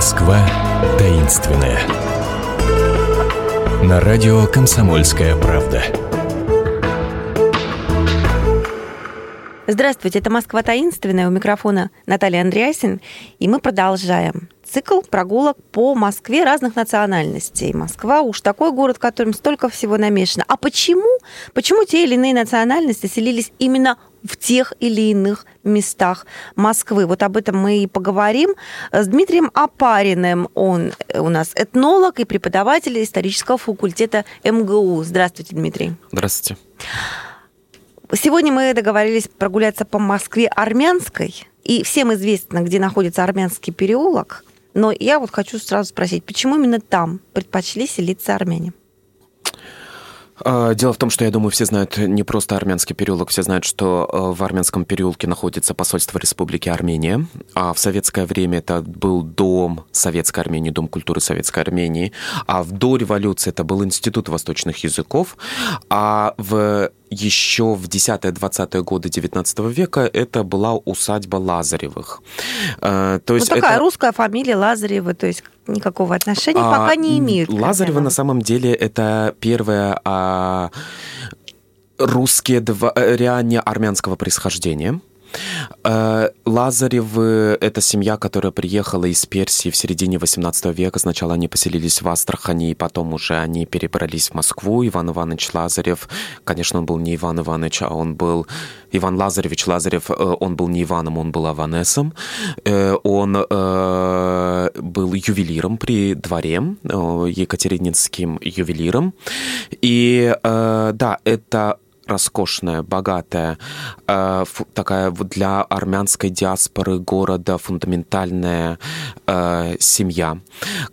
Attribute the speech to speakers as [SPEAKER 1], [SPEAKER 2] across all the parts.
[SPEAKER 1] Москва таинственная. На радио «Комсомольская правда».
[SPEAKER 2] Здравствуйте, это «Москва таинственная». У микрофона Наталья Андреасин. И мы продолжаем цикл прогулок по Москве разных национальностей. Москва уж такой город, в котором столько всего намешано. А почему? Почему те или иные национальности селились именно в тех или иных местах Москвы. Вот об этом мы и поговорим с Дмитрием Апариным. Он у нас этнолог и преподаватель исторического факультета МГУ. Здравствуйте, Дмитрий.
[SPEAKER 3] Здравствуйте.
[SPEAKER 2] Сегодня мы договорились прогуляться по Москве армянской. И всем известно, где находится армянский переулок. Но я вот хочу сразу спросить, почему именно там предпочли селиться армяне?
[SPEAKER 3] А, дело в том, что я думаю, все знают не просто армянский переулок, все знают, что э, в армянском переулке находится посольство Республики Армения, а в советское время это был дом Советской Армении, Дом культуры Советской Армении, а в до революции это был Институт восточных языков, а в еще в 10-20-е годы 19 века это была усадьба Лазаревых.
[SPEAKER 2] Э, то есть ну, такая это... русская фамилия Лазаревы, то есть никакого отношения а, пока не имеют.
[SPEAKER 3] Лазарева на самом деле это первая а, русские дворяне армянского происхождения. Э, Лазаревы – это семья, которая приехала из Персии в середине XVIII века. Сначала они поселились в Астрахани, и потом уже они перебрались в Москву. Иван Иванович Лазарев, конечно, он был не Иван Иванович, а он был Иван Лазаревич Лазарев, э, он был не Иваном, он был Аванесом. Э, он был ювелиром при дворе, екатерининским ювелиром. И да, это роскошная, богатая, э, такая для армянской диаспоры города фундаментальная э, семья,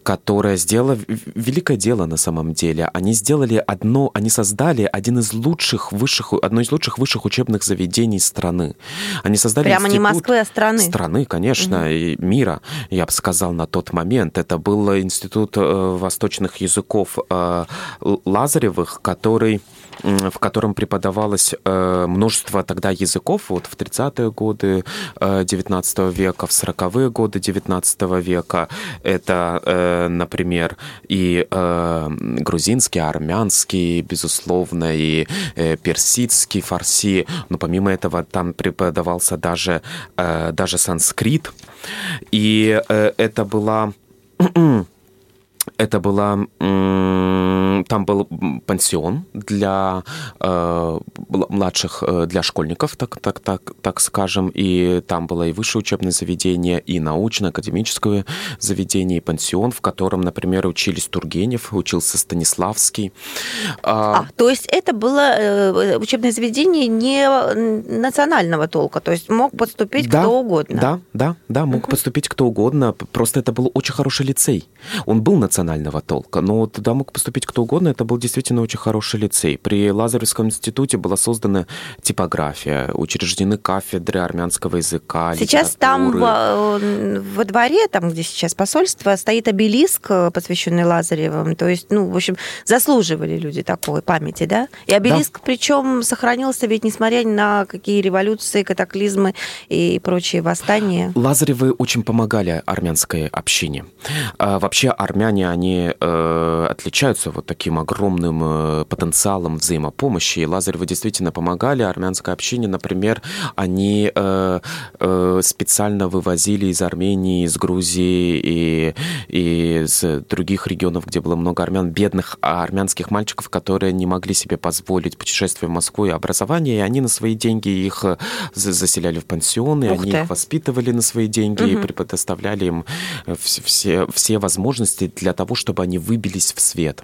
[SPEAKER 3] которая сделала великое дело на самом деле. Они сделали одно, они создали один из лучших высших, одно из лучших высших учебных заведений страны. Они создали
[SPEAKER 2] Прямо не Москвы, а страны.
[SPEAKER 3] Страны, конечно, угу. и мира, я бы сказал, на тот момент. Это был институт э, восточных языков э, Лазаревых, который в котором преподавалось э, множество тогда языков, вот в 30-е годы 19 э, века, в 40-е годы 19 века. Это, э, например, и грузинский, армянский, безусловно, и персидский, фарси. Но помимо этого там преподавался даже, даже санскрит. И это была... Это была там был пансион для э, младших, э, для школьников, так, так, так, так скажем, и там было и высшее учебное заведение, и научно-академическое заведение, и пансион, в котором, например, учились Тургенев, учился Станиславский.
[SPEAKER 2] А, а то есть это было э, учебное заведение не национального толка, то есть мог поступить
[SPEAKER 3] да,
[SPEAKER 2] кто угодно?
[SPEAKER 3] Да, да, да, мог uh-huh. поступить кто угодно, просто это был очень хороший лицей. Он был национального толка, но туда мог поступить кто угодно, это был действительно очень хороший лицей. При Лазаревском институте была создана типография, учреждены кафедры армянского языка,
[SPEAKER 2] Сейчас там во, во дворе, там, где сейчас посольство, стоит обелиск, посвященный Лазаревым. То есть, ну, в общем, заслуживали люди такой памяти, да? И обелиск, да. причем сохранился ведь несмотря на какие революции, катаклизмы и прочие восстания.
[SPEAKER 3] Лазаревы очень помогали армянской общине. А, вообще армяне, они э, отличаются вот таким огромным э, потенциалом взаимопомощи. И Лазаревы действительно помогали армянской общине. Например, они э, э, специально вывозили из Армении, из Грузии и, и из других регионов, где было много армян, бедных армянских мальчиков, которые не могли себе позволить путешествие в Москву и образование, и они на свои деньги их заселяли в пансионы, Ух они ты. их воспитывали на свои деньги угу. и предоставляли им все, все возможности для того, чтобы они выбились в свет.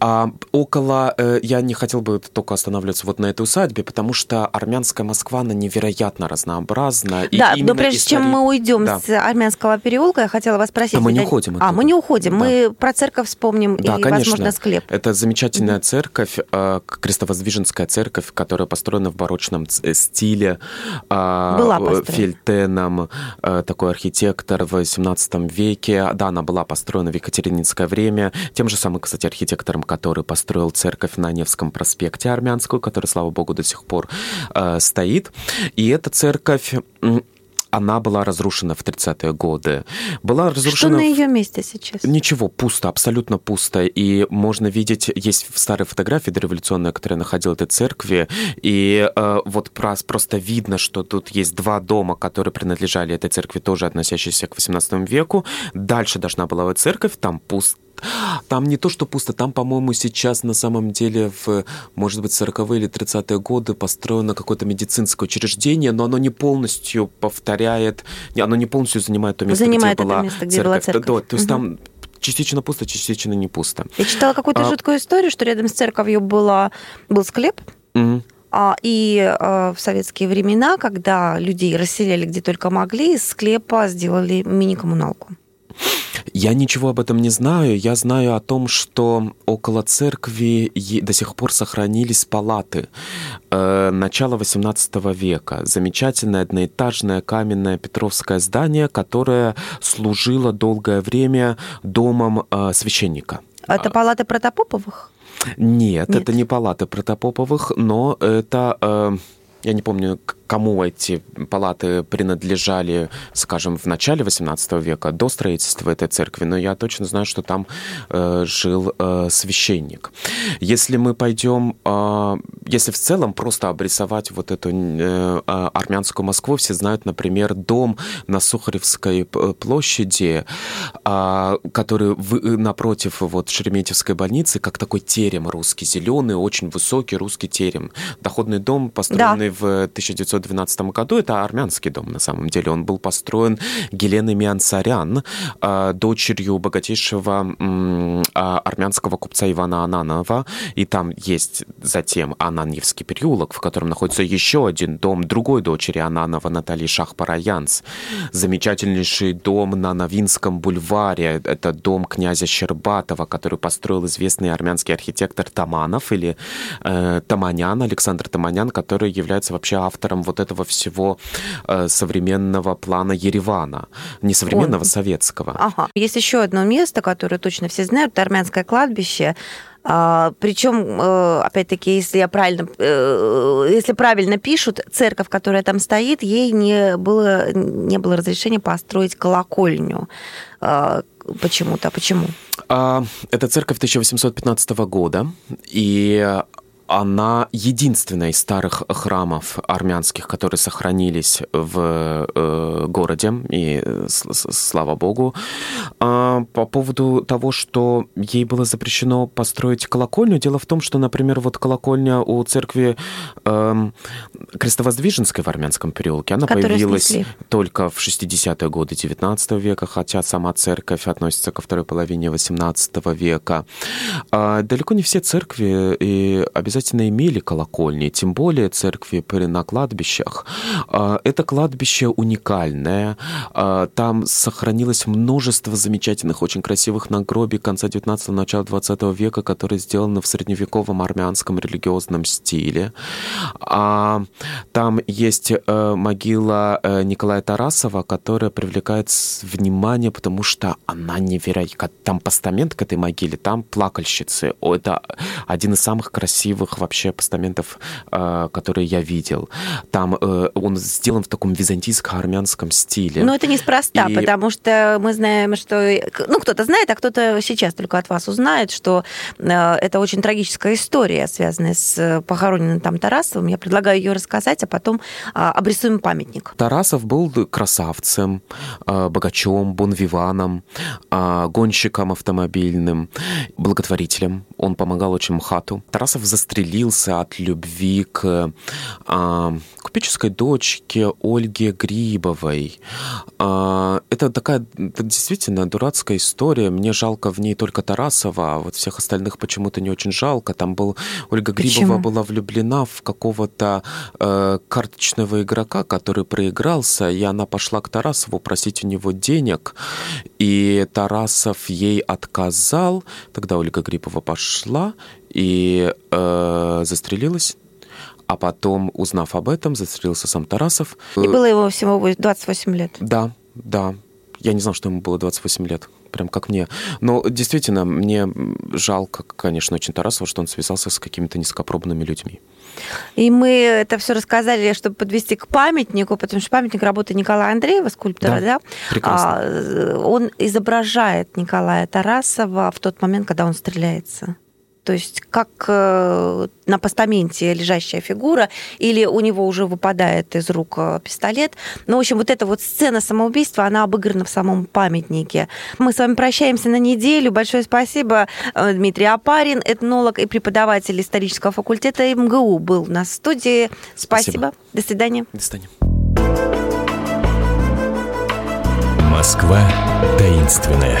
[SPEAKER 3] А около, э, я не хотел бы только останавливаться вот на этой усадьбе, потому что армянская Москва, она невероятно разнообразна.
[SPEAKER 2] Да, но прежде истории... чем мы уйдем да. с армянского переулка, я хотела вас спросить. А
[SPEAKER 3] мы не уходим.
[SPEAKER 2] А, мы не уходим, да. мы про церковь вспомним
[SPEAKER 3] да,
[SPEAKER 2] и,
[SPEAKER 3] конечно.
[SPEAKER 2] возможно, склеп.
[SPEAKER 3] Это замечательная mm-hmm. церковь, э, крестовоздвиженская церковь, которая построена в барочном э, стиле.
[SPEAKER 2] Была построена.
[SPEAKER 3] Фельтеном, такой архитектор в 18 веке. Да, она была построена в Екатерининское время. Тем же самым, кстати, архитектором, который построил церковь на Невском проспекте армянскую, которая, слава богу, до сих пор э, стоит. И эта церковь она была разрушена в 30-е годы. Была разрушена...
[SPEAKER 2] Что на ее месте сейчас?
[SPEAKER 3] Ничего, пусто, абсолютно пусто. И можно видеть, есть в старой фотографии дореволюционной, которая находила этой церкви, и э, вот просто видно, что тут есть два дома, которые принадлежали этой церкви, тоже относящиеся к 18 веку. Дальше должна была быть церковь, там пусто там не то, что пусто, там, по-моему, сейчас на самом деле в, может быть, 40-е или 30-е годы построено какое-то медицинское учреждение, но оно не полностью повторяет, оно не полностью занимает то место,
[SPEAKER 2] занимает
[SPEAKER 3] где, была,
[SPEAKER 2] место, где церковь. была церковь.
[SPEAKER 3] Да, то есть угу. там частично пусто, частично не пусто.
[SPEAKER 2] Я читала какую-то а... жуткую историю, что рядом с церковью была, был склеп, угу. И а, в советские времена, когда людей расселяли где только могли, из склепа сделали мини-коммуналку.
[SPEAKER 3] Я ничего об этом не знаю. Я знаю о том, что около церкви до сих пор сохранились палаты э, начала XVIII века. Замечательное одноэтажное каменное Петровское здание, которое служило долгое время домом э, священника.
[SPEAKER 2] Это палаты Протопоповых?
[SPEAKER 3] Нет, Нет, это не палаты Протопоповых, но это... Э, я не помню, кому эти палаты принадлежали, скажем, в начале XVIII века, до строительства этой церкви, но я точно знаю, что там э, жил э, священник. Если мы пойдем, э, если в целом просто обрисовать вот эту э, а, армянскую Москву, все знают, например, дом на Сухаревской площади, э, который в, напротив вот Шереметьевской больницы, как такой терем русский, зеленый, очень высокий русский терем. Доходный дом, построенный да. в 1900 1912 году. Это армянский дом, на самом деле. Он был построен Геленой Миансарян, а, дочерью богатейшего а, армянского купца Ивана Ананова. И там есть затем Ананьевский переулок, в котором находится еще один дом другой дочери Ананова, Натальи Шахпараянс. Замечательнейший дом на Новинском бульваре. Это дом князя Щербатова, который построил известный армянский архитектор Таманов или э, Таманян, Александр Таманян, который является вообще автором вот этого всего э, современного плана Еревана, не современного, Он... советского.
[SPEAKER 2] Ага. Есть еще одно место, которое точно все знают, это армянское кладбище. А, причем, э, опять-таки, если я правильно, э, если правильно пишут, церковь, которая там стоит, ей не было, не было разрешения построить колокольню а, почему-то. Почему?
[SPEAKER 3] А, это церковь 1815 года, и она единственная из старых храмов армянских, которые сохранились в э, городе, и слава богу. А, по поводу того, что ей было запрещено построить колокольню, дело в том, что, например, вот колокольня у церкви э, Крестовоздвиженской в армянском переулке, она Которую появилась снесли. только в 60-е годы 19 века, хотя сама церковь относится ко второй половине 18 века. А, далеко не все церкви и обязательно обязательно имели колокольни, тем более церкви на кладбищах. А, это кладбище уникальное. А, там сохранилось множество замечательных, очень красивых надгробий конца 19-го, начала 20 века, которые сделаны в средневековом армянском религиозном стиле. А, там есть э, могила э, Николая Тарасова, которая привлекает внимание, потому что она невероятна. Там постамент к этой могиле, там плакальщицы. Это один из самых красивых красивых вообще постаментов, э, которые я видел. Там э, он сделан в таком византийско-армянском стиле.
[SPEAKER 2] Но это неспроста, и... потому что мы знаем, что... Ну, кто-то знает, а кто-то сейчас только от вас узнает, что э, это очень трагическая история, связанная с похороненным там Тарасовым. Я предлагаю ее рассказать, а потом обрисуем памятник.
[SPEAKER 3] Тарасов был красавцем, богачом, бонвиваном, гонщиком автомобильным, благотворителем. Он помогал очень МХАТу. Тарасов застрелил застрелился от любви к а, купеческой дочке Ольге Грибовой. А, это такая это действительно дурацкая история. Мне жалко в ней только Тарасова, а вот всех остальных почему-то не очень жалко. Там был Ольга Грибова Почему? была влюблена в какого-то э, карточного игрока, который проигрался, и она пошла к Тарасову просить у него денег, и Тарасов ей отказал. Тогда Ольга Грибова пошла и э, застрелилась. А потом, узнав об этом, застрелился сам Тарасов.
[SPEAKER 2] И было ему всего 28 лет.
[SPEAKER 3] Да, да. Я не знал, что ему было 28 лет прям как мне. Но действительно, мне жалко, конечно, очень Тарасова, что он связался с какими-то низкопробными людьми.
[SPEAKER 2] И мы это все рассказали, чтобы подвести к памятнику, потому что памятник работы Николая Андреева, скульптора, да? да?
[SPEAKER 3] Прекрасно. А,
[SPEAKER 2] он изображает Николая Тарасова в тот момент, когда он стреляется то есть как э, на постаменте лежащая фигура, или у него уже выпадает из рук э, пистолет. Ну, в общем, вот эта вот сцена самоубийства, она обыграна в самом памятнике. Мы с вами прощаемся на неделю. Большое спасибо. Э, Дмитрий Апарин, этнолог и преподаватель исторического факультета МГУ был у нас в студии. Спасибо. спасибо. До свидания.
[SPEAKER 3] До свидания.
[SPEAKER 1] Москва таинственная.